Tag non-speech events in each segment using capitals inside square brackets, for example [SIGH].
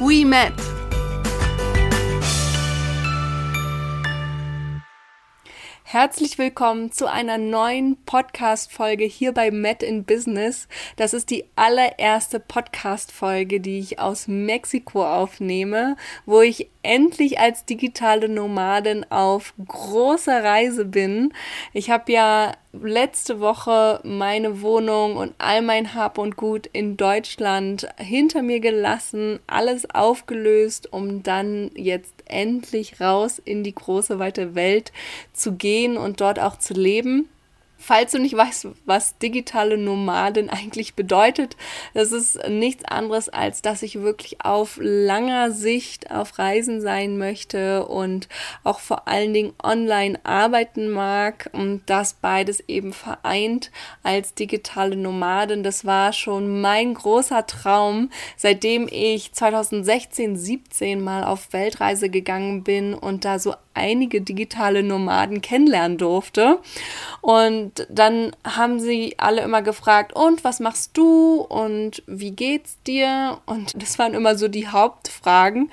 we met. Herzlich willkommen zu einer neuen Podcast-Folge hier bei Met in Business. Das ist die allererste Podcast-Folge, die ich aus Mexiko aufnehme, wo ich endlich als digitale Nomadin auf großer Reise bin. Ich habe ja letzte Woche meine Wohnung und all mein Hab und Gut in Deutschland hinter mir gelassen, alles aufgelöst, um dann jetzt endlich raus in die große weite Welt zu gehen und dort auch zu leben. Falls du nicht weißt, was digitale Nomadin eigentlich bedeutet, das ist nichts anderes, als dass ich wirklich auf langer Sicht auf Reisen sein möchte und auch vor allen Dingen online arbeiten mag und das beides eben vereint als digitale Nomadin. Das war schon mein großer Traum, seitdem ich 2016, 17 mal auf Weltreise gegangen bin und da so einige digitale Nomaden kennenlernen durfte. Und dann haben sie alle immer gefragt, und was machst du und wie geht's dir? Und das waren immer so die Hauptfragen.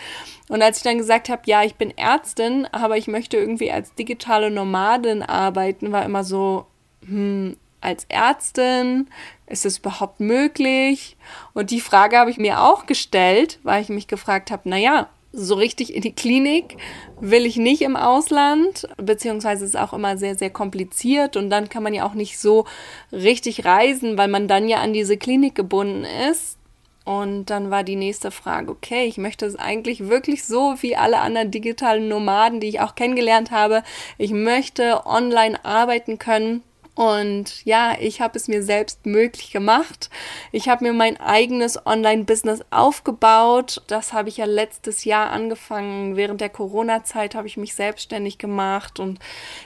Und als ich dann gesagt habe, ja, ich bin Ärztin, aber ich möchte irgendwie als digitale Nomadin arbeiten, war immer so, hm, als Ärztin, ist es überhaupt möglich? Und die Frage habe ich mir auch gestellt, weil ich mich gefragt habe, naja, so richtig in die Klinik will ich nicht im Ausland, beziehungsweise ist auch immer sehr, sehr kompliziert und dann kann man ja auch nicht so richtig reisen, weil man dann ja an diese Klinik gebunden ist. Und dann war die nächste Frage, okay, ich möchte es eigentlich wirklich so wie alle anderen digitalen Nomaden, die ich auch kennengelernt habe. Ich möchte online arbeiten können und ja, ich habe es mir selbst möglich gemacht. Ich habe mir mein eigenes Online-Business aufgebaut. Das habe ich ja letztes Jahr angefangen. Während der Corona-Zeit habe ich mich selbstständig gemacht. Und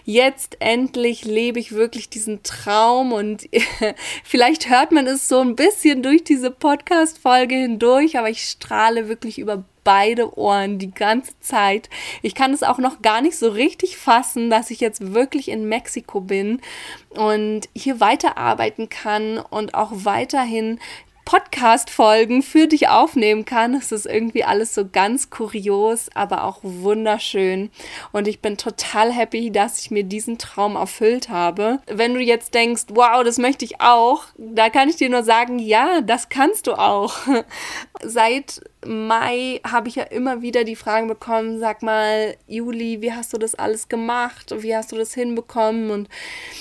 jetzt endlich lebe ich wirklich diesen Traum. Und [LAUGHS] vielleicht hört man es so ein bisschen durch diese Podcast-Folge hindurch, aber ich strahle wirklich über beide Ohren die ganze Zeit. Ich kann es auch noch gar nicht so richtig fassen, dass ich jetzt wirklich in Mexiko bin und hier weiterarbeiten kann und auch weiterhin Podcast-Folgen für dich aufnehmen kann. Es ist irgendwie alles so ganz kurios, aber auch wunderschön. Und ich bin total happy, dass ich mir diesen Traum erfüllt habe. Wenn du jetzt denkst, wow, das möchte ich auch, da kann ich dir nur sagen, ja, das kannst du auch. [LAUGHS] Seit Mai habe ich ja immer wieder die Fragen bekommen, sag mal, Juli, wie hast du das alles gemacht? Wie hast du das hinbekommen? Und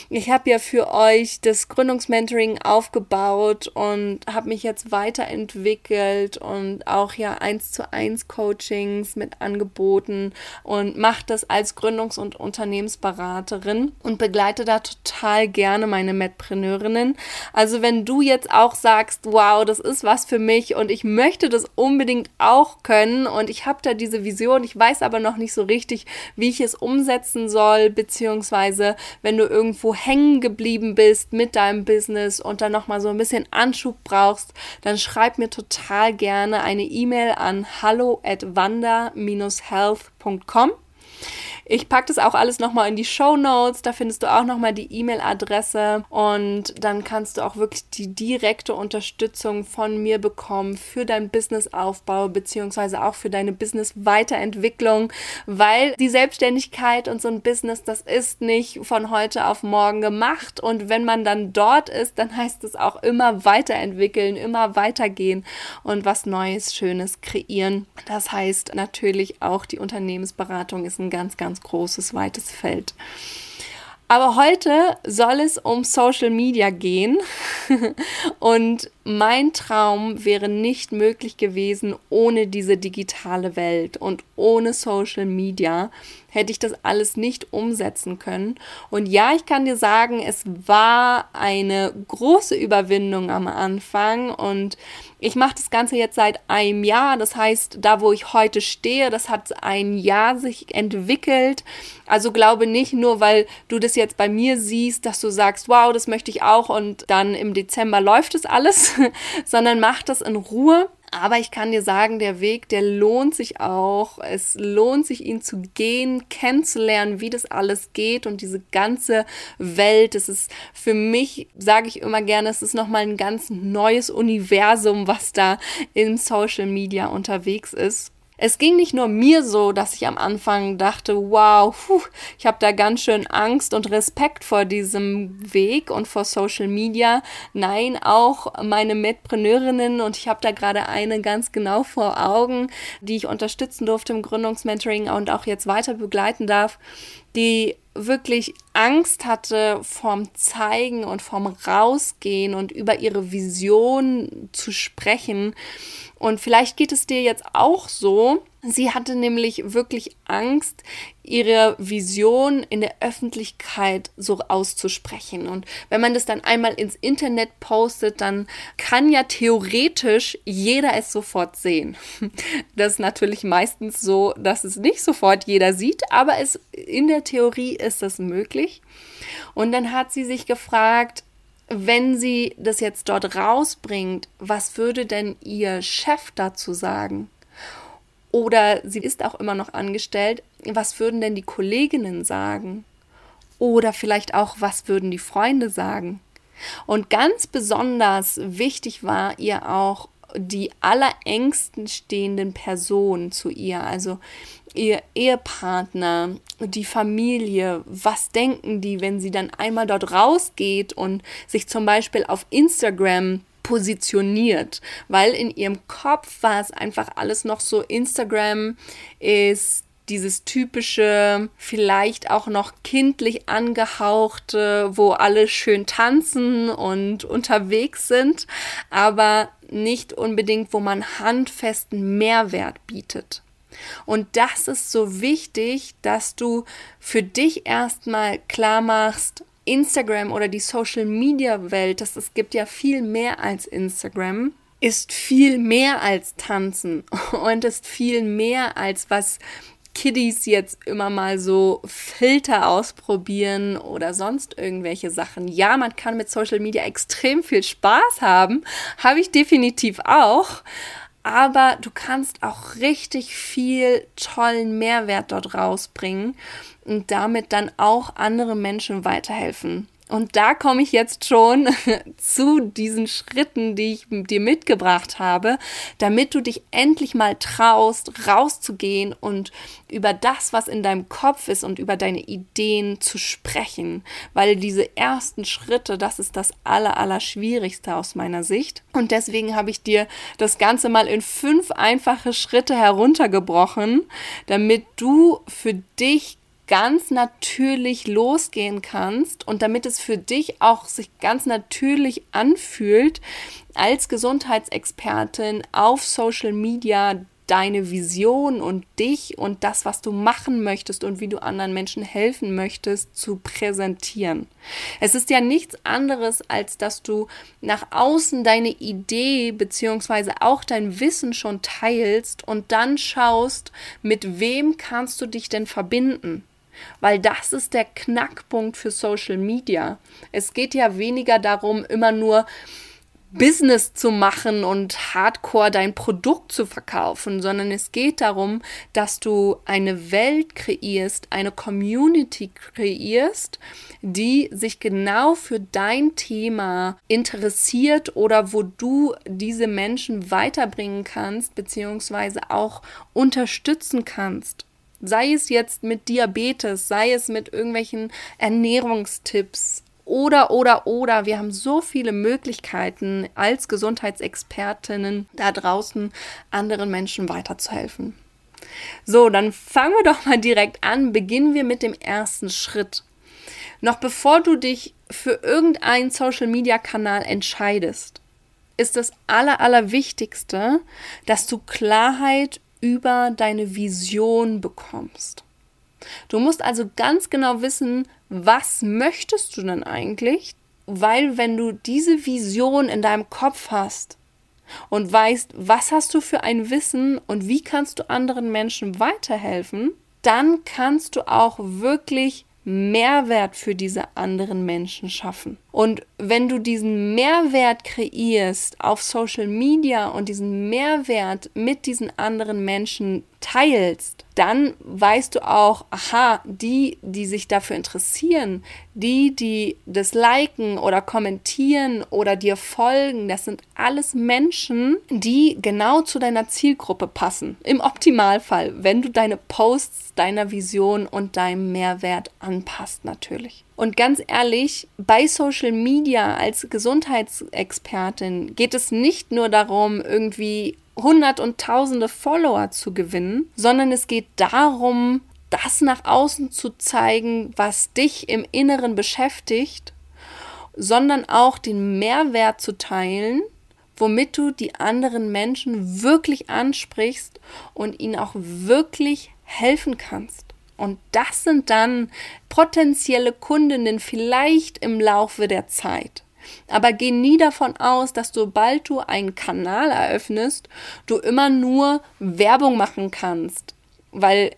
ich habe ja für euch das Gründungsmentoring aufgebaut und habe mich jetzt weiterentwickelt und auch ja eins zu eins Coachings mit angeboten und mache das als Gründungs- und Unternehmensberaterin und begleite da total gerne meine Medpreneurinnen. Also wenn du jetzt auch sagst, wow, das ist was für mich und ich möchte das unbedingt unbedingt auch können. Und ich habe da diese Vision, ich weiß aber noch nicht so richtig, wie ich es umsetzen soll, beziehungsweise wenn du irgendwo hängen geblieben bist mit deinem Business und dann nochmal so ein bisschen Anschub brauchst, dann schreib mir total gerne eine E-Mail an hallo at wanda-health.com ich packe das auch alles nochmal in die Show Notes. Da findest du auch nochmal die E-Mail-Adresse und dann kannst du auch wirklich die direkte Unterstützung von mir bekommen für deinen Businessaufbau beziehungsweise auch für deine Business-Weiterentwicklung, weil die Selbstständigkeit und so ein Business, das ist nicht von heute auf morgen gemacht und wenn man dann dort ist, dann heißt es auch immer weiterentwickeln, immer weitergehen und was Neues, Schönes kreieren. Das heißt natürlich auch die Unternehmensberatung ist ein ganz, ganz ganz großes, weites Feld. Aber heute soll es um Social Media gehen [LAUGHS] und mein Traum wäre nicht möglich gewesen ohne diese digitale Welt und ohne Social Media hätte ich das alles nicht umsetzen können. Und ja, ich kann dir sagen, es war eine große Überwindung am Anfang und ich mache das Ganze jetzt seit einem Jahr. Das heißt, da wo ich heute stehe, das hat ein Jahr sich entwickelt. Also glaube nicht nur, weil du das jetzt bei mir siehst, dass du sagst, wow, das möchte ich auch und dann im Dezember läuft es alles, [LAUGHS] sondern mach das in Ruhe. Aber ich kann dir sagen, der Weg, der lohnt sich auch. Es lohnt sich, ihn zu gehen, kennenzulernen, wie das alles geht und diese ganze Welt. Es ist für mich, sage ich immer gerne, es ist nochmal ein ganz neues Universum, was da in Social Media unterwegs ist. Es ging nicht nur mir so, dass ich am Anfang dachte, wow, puh, ich habe da ganz schön Angst und Respekt vor diesem Weg und vor Social Media. Nein, auch meine Mitpreneurinnen und ich habe da gerade eine ganz genau vor Augen, die ich unterstützen durfte im Gründungsmentoring und auch jetzt weiter begleiten darf, die wirklich Angst hatte vom Zeigen und vom Rausgehen und über ihre Vision zu sprechen. Und vielleicht geht es dir jetzt auch so. Sie hatte nämlich wirklich Angst, ihre Vision in der Öffentlichkeit so auszusprechen. Und wenn man das dann einmal ins Internet postet, dann kann ja theoretisch jeder es sofort sehen. [LAUGHS] Das ist natürlich meistens so, dass es nicht sofort jeder sieht, aber es in der Theorie ist das möglich. Und dann hat sie sich gefragt, wenn sie das jetzt dort rausbringt, was würde denn ihr Chef dazu sagen? Oder sie ist auch immer noch angestellt, was würden denn die Kolleginnen sagen? Oder vielleicht auch, was würden die Freunde sagen? Und ganz besonders wichtig war ihr auch die allerengsten stehenden Personen zu ihr, also ihr Ehepartner, die Familie, was denken die, wenn sie dann einmal dort rausgeht und sich zum Beispiel auf Instagram positioniert, weil in ihrem Kopf war es einfach alles noch so, Instagram ist dieses typische, vielleicht auch noch kindlich angehauchte, wo alle schön tanzen und unterwegs sind, aber nicht unbedingt, wo man handfesten Mehrwert bietet. Und das ist so wichtig, dass du für dich erstmal klar machst, Instagram oder die Social Media Welt, das es gibt ja viel mehr als Instagram, ist viel mehr als tanzen [LAUGHS] und ist viel mehr als was Kiddies jetzt immer mal so Filter ausprobieren oder sonst irgendwelche Sachen. Ja, man kann mit Social Media extrem viel Spaß haben, habe ich definitiv auch aber du kannst auch richtig viel tollen Mehrwert dort rausbringen und damit dann auch andere Menschen weiterhelfen. Und da komme ich jetzt schon [LAUGHS] zu diesen Schritten, die ich dir mitgebracht habe, damit du dich endlich mal traust, rauszugehen und über das, was in deinem Kopf ist und über deine Ideen zu sprechen. Weil diese ersten Schritte, das ist das aller, aller Schwierigste aus meiner Sicht. Und deswegen habe ich dir das Ganze mal in fünf einfache Schritte heruntergebrochen, damit du für dich ganz natürlich losgehen kannst und damit es für dich auch sich ganz natürlich anfühlt, als Gesundheitsexpertin auf Social Media deine Vision und dich und das, was du machen möchtest und wie du anderen Menschen helfen möchtest, zu präsentieren. Es ist ja nichts anderes, als dass du nach außen deine Idee beziehungsweise auch dein Wissen schon teilst und dann schaust, mit wem kannst du dich denn verbinden. Weil das ist der Knackpunkt für Social Media. Es geht ja weniger darum, immer nur Business zu machen und hardcore dein Produkt zu verkaufen, sondern es geht darum, dass du eine Welt kreierst, eine Community kreierst, die sich genau für dein Thema interessiert oder wo du diese Menschen weiterbringen kannst, beziehungsweise auch unterstützen kannst. Sei es jetzt mit Diabetes, sei es mit irgendwelchen Ernährungstipps oder, oder, oder. Wir haben so viele Möglichkeiten als Gesundheitsexpertinnen da draußen anderen Menschen weiterzuhelfen. So, dann fangen wir doch mal direkt an. Beginnen wir mit dem ersten Schritt. Noch bevor du dich für irgendeinen Social-Media-Kanal entscheidest, ist das Aller, Allerwichtigste, dass du Klarheit über deine Vision bekommst. Du musst also ganz genau wissen, was möchtest du denn eigentlich? Weil wenn du diese Vision in deinem Kopf hast und weißt, was hast du für ein Wissen und wie kannst du anderen Menschen weiterhelfen, dann kannst du auch wirklich Mehrwert für diese anderen Menschen schaffen. Und wenn du diesen Mehrwert kreierst auf Social Media und diesen Mehrwert mit diesen anderen Menschen teilst, dann weißt du auch, aha, die, die sich dafür interessieren, die, die das liken oder kommentieren oder dir folgen, das sind alles Menschen, die genau zu deiner Zielgruppe passen. Im Optimalfall, wenn du deine Posts deiner Vision und deinem Mehrwert anpasst natürlich. Und ganz ehrlich, bei Social Media als Gesundheitsexpertin geht es nicht nur darum, irgendwie hundert und tausende Follower zu gewinnen, sondern es geht darum, das nach außen zu zeigen, was dich im Inneren beschäftigt, sondern auch den Mehrwert zu teilen, womit du die anderen Menschen wirklich ansprichst und ihnen auch wirklich helfen kannst. Und das sind dann potenzielle Kundinnen vielleicht im Laufe der Zeit. Aber geh nie davon aus, dass sobald du einen Kanal eröffnest, du immer nur Werbung machen kannst, weil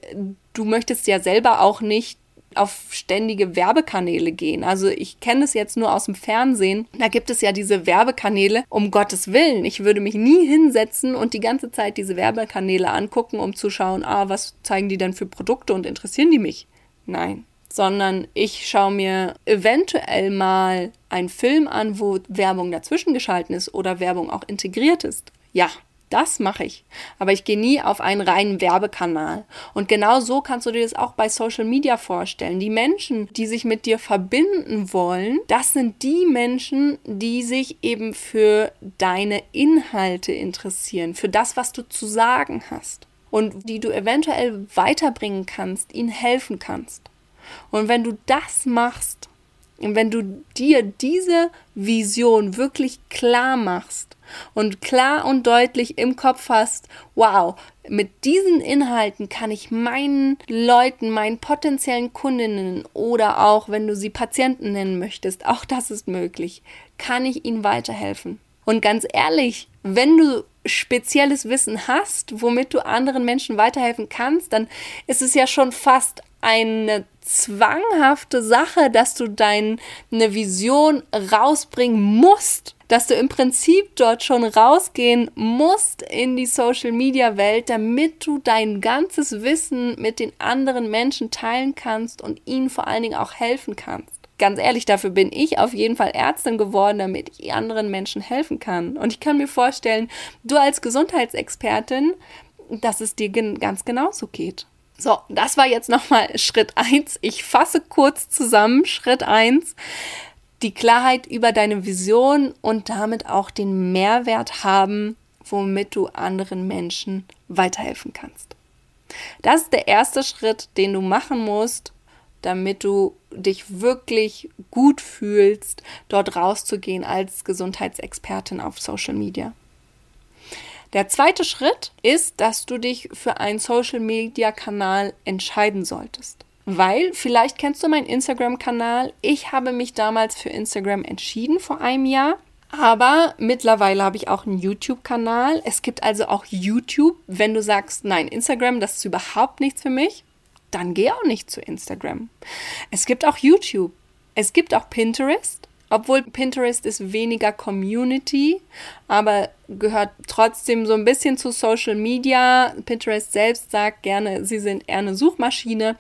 du möchtest ja selber auch nicht auf ständige Werbekanäle gehen. Also ich kenne es jetzt nur aus dem Fernsehen. Da gibt es ja diese Werbekanäle. Um Gottes Willen, ich würde mich nie hinsetzen und die ganze Zeit diese Werbekanäle angucken, um zu schauen, ah, was zeigen die denn für Produkte und interessieren die mich? Nein, sondern ich schaue mir eventuell mal einen Film an, wo Werbung dazwischen geschalten ist oder Werbung auch integriert ist. Ja, das mache ich. Aber ich gehe nie auf einen reinen Werbekanal. Und genau so kannst du dir das auch bei Social Media vorstellen. Die Menschen, die sich mit dir verbinden wollen, das sind die Menschen, die sich eben für deine Inhalte interessieren, für das, was du zu sagen hast. Und die du eventuell weiterbringen kannst, ihnen helfen kannst. Und wenn du das machst, wenn du dir diese Vision wirklich klar machst und klar und deutlich im Kopf hast, wow, mit diesen Inhalten kann ich meinen Leuten, meinen potenziellen Kundinnen oder auch, wenn du sie Patienten nennen möchtest, auch das ist möglich, kann ich ihnen weiterhelfen. Und ganz ehrlich, wenn du spezielles Wissen hast, womit du anderen Menschen weiterhelfen kannst, dann ist es ja schon fast eine zwanghafte Sache, dass du deine Vision rausbringen musst, dass du im Prinzip dort schon rausgehen musst in die Social Media Welt, damit du dein ganzes Wissen mit den anderen Menschen teilen kannst und ihnen vor allen Dingen auch helfen kannst. Ganz ehrlich, dafür bin ich auf jeden Fall Ärztin geworden, damit ich anderen Menschen helfen kann. Und ich kann mir vorstellen, du als Gesundheitsexpertin, dass es dir ganz genauso geht. So, das war jetzt nochmal Schritt 1. Ich fasse kurz zusammen. Schritt 1. Die Klarheit über deine Vision und damit auch den Mehrwert haben, womit du anderen Menschen weiterhelfen kannst. Das ist der erste Schritt, den du machen musst, damit du dich wirklich gut fühlst, dort rauszugehen als Gesundheitsexpertin auf Social Media. Der zweite Schritt ist, dass du dich für einen Social-Media-Kanal entscheiden solltest. Weil, vielleicht kennst du meinen Instagram-Kanal. Ich habe mich damals für Instagram entschieden vor einem Jahr. Aber mittlerweile habe ich auch einen YouTube-Kanal. Es gibt also auch YouTube. Wenn du sagst, nein, Instagram, das ist überhaupt nichts für mich, dann geh auch nicht zu Instagram. Es gibt auch YouTube. Es gibt auch Pinterest. Obwohl Pinterest ist weniger Community, aber gehört trotzdem so ein bisschen zu Social Media. Pinterest selbst sagt gerne, sie sind eher eine Suchmaschine,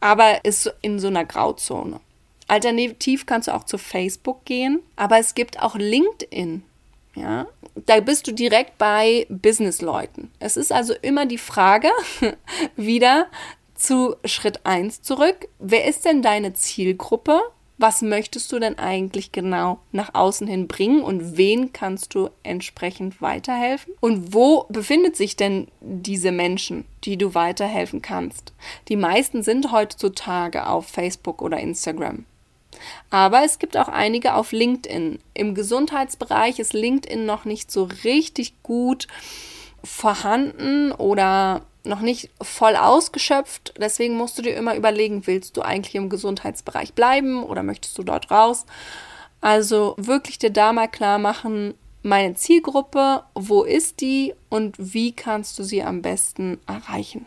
aber ist in so einer Grauzone. Alternativ kannst du auch zu Facebook gehen, aber es gibt auch LinkedIn. Ja, da bist du direkt bei Businessleuten. Es ist also immer die Frage, [LAUGHS] wieder zu Schritt 1 zurück. Wer ist denn deine Zielgruppe? Was möchtest du denn eigentlich genau nach außen hin bringen und wen kannst du entsprechend weiterhelfen? Und wo befindet sich denn diese Menschen, die du weiterhelfen kannst? Die meisten sind heutzutage auf Facebook oder Instagram. Aber es gibt auch einige auf LinkedIn. Im Gesundheitsbereich ist LinkedIn noch nicht so richtig gut vorhanden oder noch nicht voll ausgeschöpft. Deswegen musst du dir immer überlegen, willst du eigentlich im Gesundheitsbereich bleiben oder möchtest du dort raus? Also wirklich dir da mal klar machen, meine Zielgruppe, wo ist die und wie kannst du sie am besten erreichen.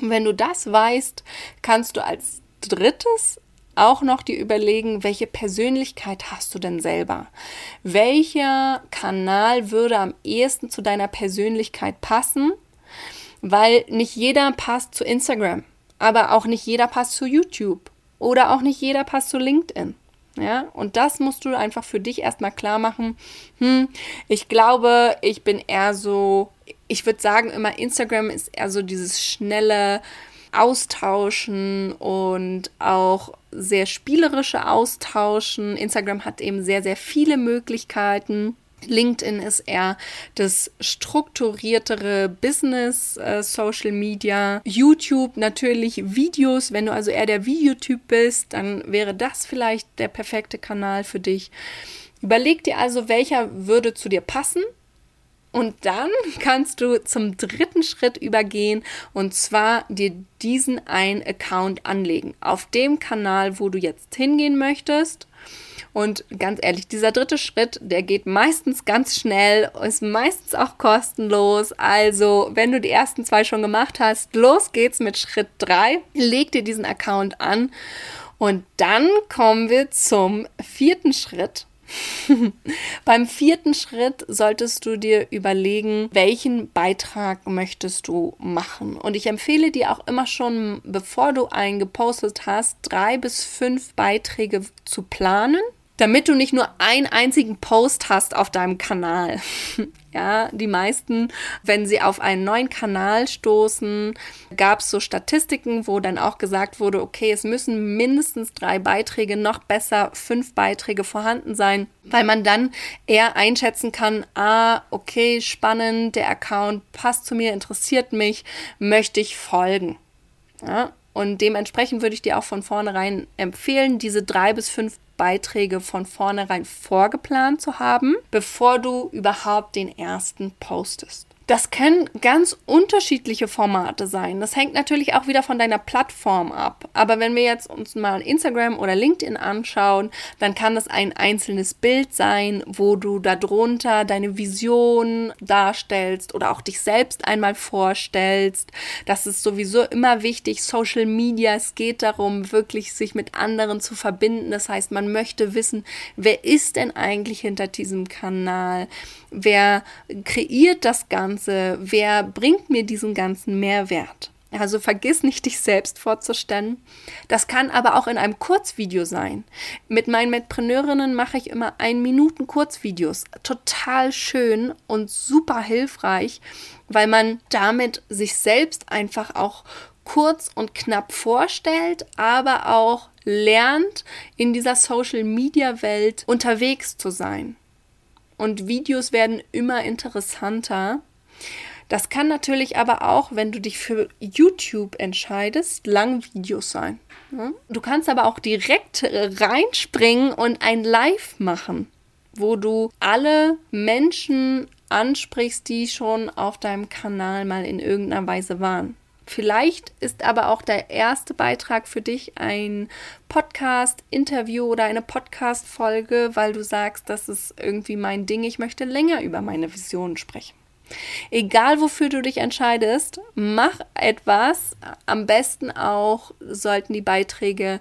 Und wenn du das weißt, kannst du als drittes auch noch dir überlegen, welche Persönlichkeit hast du denn selber? Welcher Kanal würde am ehesten zu deiner Persönlichkeit passen? Weil nicht jeder passt zu Instagram, aber auch nicht jeder passt zu YouTube oder auch nicht jeder passt zu LinkedIn. Ja, und das musst du einfach für dich erstmal klar machen. Hm, ich glaube, ich bin eher so, ich würde sagen, immer Instagram ist eher so dieses schnelle Austauschen und auch sehr spielerische Austauschen. Instagram hat eben sehr, sehr viele Möglichkeiten. LinkedIn ist eher das strukturiertere Business äh, Social Media. YouTube natürlich Videos. Wenn du also eher der Videotyp bist, dann wäre das vielleicht der perfekte Kanal für dich. Überleg dir also, welcher würde zu dir passen. Und dann [LAUGHS] kannst du zum dritten Schritt übergehen und zwar dir diesen einen Account anlegen. Auf dem Kanal, wo du jetzt hingehen möchtest. Und ganz ehrlich, dieser dritte Schritt, der geht meistens ganz schnell, ist meistens auch kostenlos. Also, wenn du die ersten zwei schon gemacht hast, los geht's mit Schritt drei. Leg dir diesen Account an. Und dann kommen wir zum vierten Schritt. [LAUGHS] Beim vierten Schritt solltest du dir überlegen, welchen Beitrag möchtest du machen. Und ich empfehle dir auch immer schon, bevor du einen gepostet hast, drei bis fünf Beiträge zu planen damit du nicht nur einen einzigen Post hast auf deinem Kanal. [LAUGHS] ja, die meisten, wenn sie auf einen neuen Kanal stoßen, gab es so Statistiken, wo dann auch gesagt wurde, okay, es müssen mindestens drei Beiträge, noch besser fünf Beiträge vorhanden sein, weil man dann eher einschätzen kann, ah, okay, spannend, der Account passt zu mir, interessiert mich, möchte ich folgen. Ja, und dementsprechend würde ich dir auch von vornherein empfehlen, diese drei bis fünf Beiträge von vornherein vorgeplant zu haben, bevor du überhaupt den ersten postest. Das können ganz unterschiedliche Formate sein. Das hängt natürlich auch wieder von deiner Plattform ab. Aber wenn wir jetzt uns mal Instagram oder LinkedIn anschauen, dann kann das ein einzelnes Bild sein, wo du darunter deine Vision darstellst oder auch dich selbst einmal vorstellst. Das ist sowieso immer wichtig. Social Media, es geht darum, wirklich sich mit anderen zu verbinden. Das heißt, man möchte wissen, wer ist denn eigentlich hinter diesem Kanal? Wer kreiert das Ganze? Wer bringt mir diesen ganzen Mehrwert? Also vergiss nicht, dich selbst vorzustellen. Das kann aber auch in einem Kurzvideo sein. Mit meinen Mitpreneurinnen mache ich immer ein Minuten Kurzvideos. Total schön und super hilfreich, weil man damit sich selbst einfach auch kurz und knapp vorstellt, aber auch lernt, in dieser Social-Media-Welt unterwegs zu sein und Videos werden immer interessanter. Das kann natürlich aber auch, wenn du dich für YouTube entscheidest, lang Videos sein. Du kannst aber auch direkt reinspringen und ein Live machen, wo du alle Menschen ansprichst, die schon auf deinem Kanal mal in irgendeiner Weise waren. Vielleicht ist aber auch der erste Beitrag für dich ein Podcast, Interview oder eine Podcast-Folge, weil du sagst, das ist irgendwie mein Ding, ich möchte länger über meine Vision sprechen. Egal wofür du dich entscheidest, mach etwas. Am besten auch sollten die Beiträge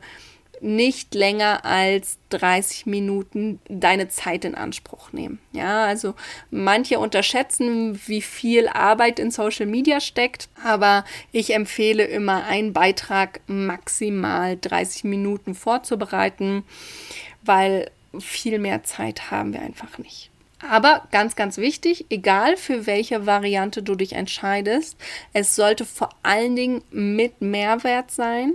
nicht länger als 30 Minuten deine Zeit in Anspruch nehmen. Ja, also manche unterschätzen, wie viel Arbeit in Social Media steckt, aber ich empfehle immer einen Beitrag maximal 30 Minuten vorzubereiten, weil viel mehr Zeit haben wir einfach nicht. Aber ganz, ganz wichtig, egal für welche Variante du dich entscheidest, es sollte vor allen Dingen mit Mehrwert sein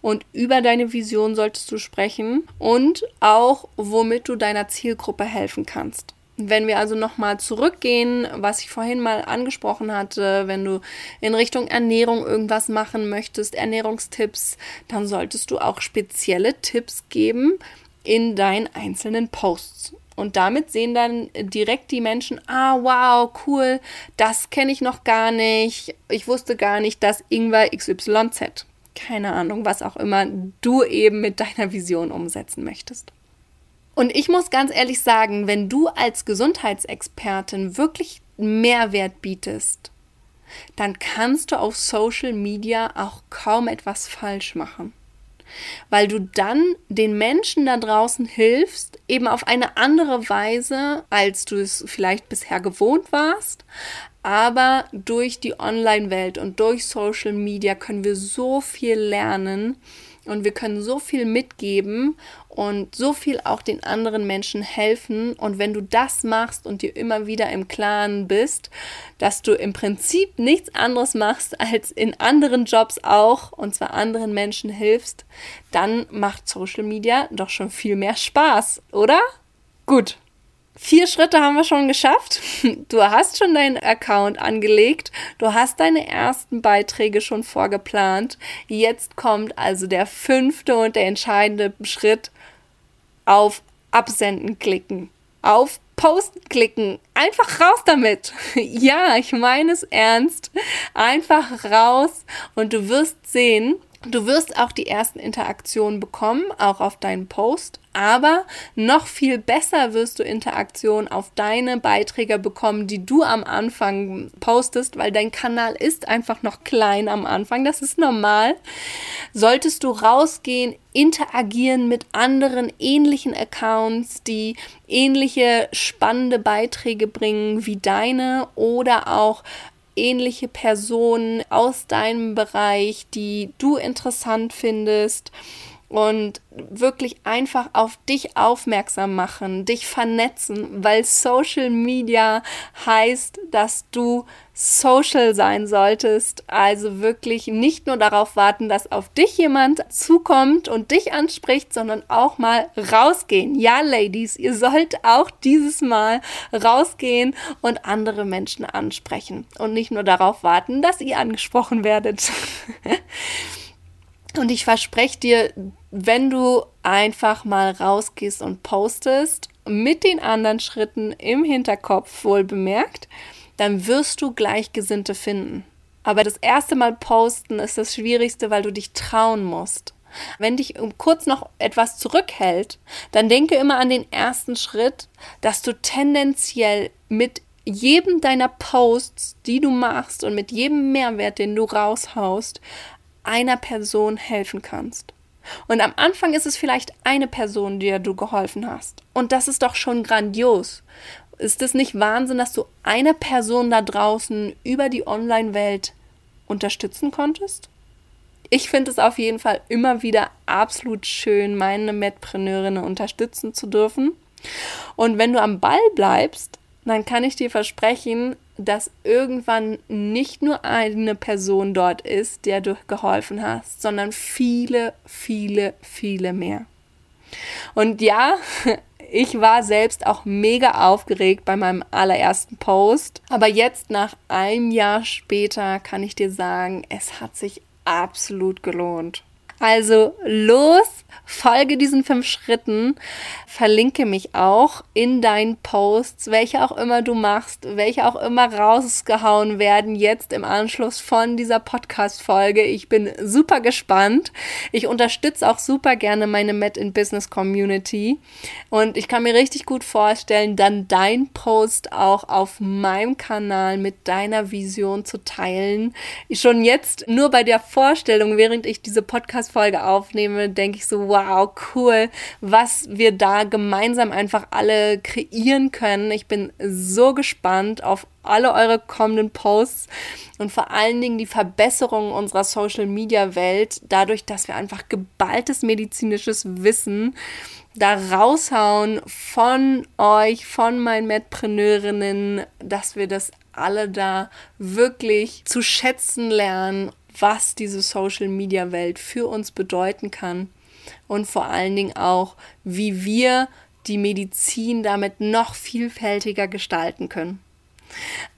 und über deine Vision solltest du sprechen und auch, womit du deiner Zielgruppe helfen kannst. Wenn wir also nochmal zurückgehen, was ich vorhin mal angesprochen hatte, wenn du in Richtung Ernährung irgendwas machen möchtest, Ernährungstipps, dann solltest du auch spezielle Tipps geben in deinen einzelnen Posts. Und damit sehen dann direkt die Menschen, ah, wow, cool, das kenne ich noch gar nicht. Ich wusste gar nicht, dass Ingwer XYZ. Keine Ahnung, was auch immer du eben mit deiner Vision umsetzen möchtest. Und ich muss ganz ehrlich sagen, wenn du als Gesundheitsexpertin wirklich Mehrwert bietest, dann kannst du auf Social Media auch kaum etwas falsch machen weil du dann den Menschen da draußen hilfst, eben auf eine andere Weise, als du es vielleicht bisher gewohnt warst. Aber durch die Online-Welt und durch Social Media können wir so viel lernen und wir können so viel mitgeben und so viel auch den anderen Menschen helfen. Und wenn du das machst und dir immer wieder im Klaren bist, dass du im Prinzip nichts anderes machst, als in anderen Jobs auch, und zwar anderen Menschen hilfst, dann macht Social Media doch schon viel mehr Spaß, oder? Gut, Vier Schritte haben wir schon geschafft. [LAUGHS] Du hast schon deinen Account angelegt. Du hast deine ersten Beiträge schon vorgeplant. Jetzt kommt also der fünfte und der entscheidende Schritt auf Absenden klicken. Auf Posten klicken. Einfach raus damit. [LAUGHS] Ja, ich meine es ernst. Einfach raus und du wirst sehen, Du wirst auch die ersten Interaktionen bekommen, auch auf deinen Post, aber noch viel besser wirst du Interaktionen auf deine Beiträge bekommen, die du am Anfang postest, weil dein Kanal ist einfach noch klein am Anfang. Das ist normal. Solltest du rausgehen, interagieren mit anderen ähnlichen Accounts, die ähnliche spannende Beiträge bringen wie deine oder auch ähnliche Personen aus deinem Bereich, die du interessant findest und wirklich einfach auf dich aufmerksam machen, dich vernetzen, weil Social Media heißt, dass du social sein solltest. Also wirklich nicht nur darauf warten, dass auf dich jemand zukommt und dich anspricht, sondern auch mal rausgehen. Ja, Ladies, ihr sollt auch dieses Mal rausgehen und andere Menschen ansprechen und nicht nur darauf warten, dass ihr angesprochen werdet. [LAUGHS] Und ich verspreche dir, wenn du einfach mal rausgehst und postest, mit den anderen Schritten im Hinterkopf wohl bemerkt, dann wirst du Gleichgesinnte finden. Aber das erste Mal posten ist das Schwierigste, weil du dich trauen musst. Wenn dich kurz noch etwas zurückhält, dann denke immer an den ersten Schritt, dass du tendenziell mit jedem deiner Posts, die du machst und mit jedem Mehrwert, den du raushaust, einer Person helfen kannst. Und am Anfang ist es vielleicht eine Person, der du geholfen hast. Und das ist doch schon grandios. Ist es nicht Wahnsinn, dass du eine Person da draußen über die Online-Welt unterstützen konntest? Ich finde es auf jeden Fall immer wieder absolut schön, meine Medpreneurinnen unterstützen zu dürfen. Und wenn du am Ball bleibst, dann kann ich dir versprechen, dass irgendwann nicht nur eine Person dort ist, der du geholfen hast, sondern viele, viele, viele mehr. Und ja, [LAUGHS] ich war selbst auch mega aufgeregt bei meinem allerersten Post. Aber jetzt nach einem Jahr später kann ich dir sagen, es hat sich absolut gelohnt. Also los, folge diesen fünf Schritten, verlinke mich auch in deinen Posts, welche auch immer du machst, welche auch immer rausgehauen werden jetzt im Anschluss von dieser Podcast-Folge. Ich bin super gespannt. Ich unterstütze auch super gerne meine Met in Business Community und ich kann mir richtig gut vorstellen, dann dein Post auch auf meinem Kanal mit deiner Vision zu teilen. Schon jetzt nur bei der Vorstellung, während ich diese Podcast Folge aufnehme, denke ich so, wow, cool, was wir da gemeinsam einfach alle kreieren können. Ich bin so gespannt auf alle eure kommenden Posts und vor allen Dingen die Verbesserung unserer Social Media Welt, dadurch, dass wir einfach geballtes medizinisches Wissen da raushauen von euch, von meinen Medpreneurinnen, dass wir das alle da wirklich zu schätzen lernen was diese Social-Media-Welt für uns bedeuten kann und vor allen Dingen auch, wie wir die Medizin damit noch vielfältiger gestalten können.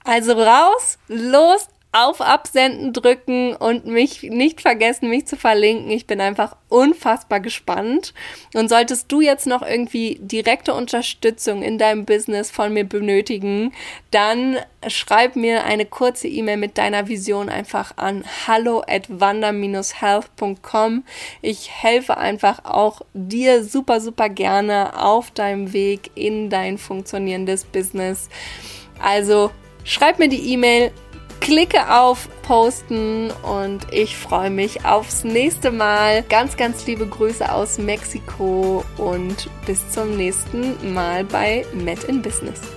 Also raus, los, auf Absenden drücken und mich nicht vergessen, mich zu verlinken. Ich bin einfach unfassbar gespannt. Und solltest du jetzt noch irgendwie direkte Unterstützung in deinem Business von mir benötigen, dann schreib mir eine kurze E-Mail mit deiner Vision einfach an hallo at wander-health.com. Ich helfe einfach auch dir super, super gerne auf deinem Weg in dein funktionierendes Business. Also schreib mir die E-Mail klicke auf Posten und ich freue mich aufs nächste Mal. Ganz, ganz liebe Grüße aus Mexiko und bis zum nächsten Mal bei Met in Business.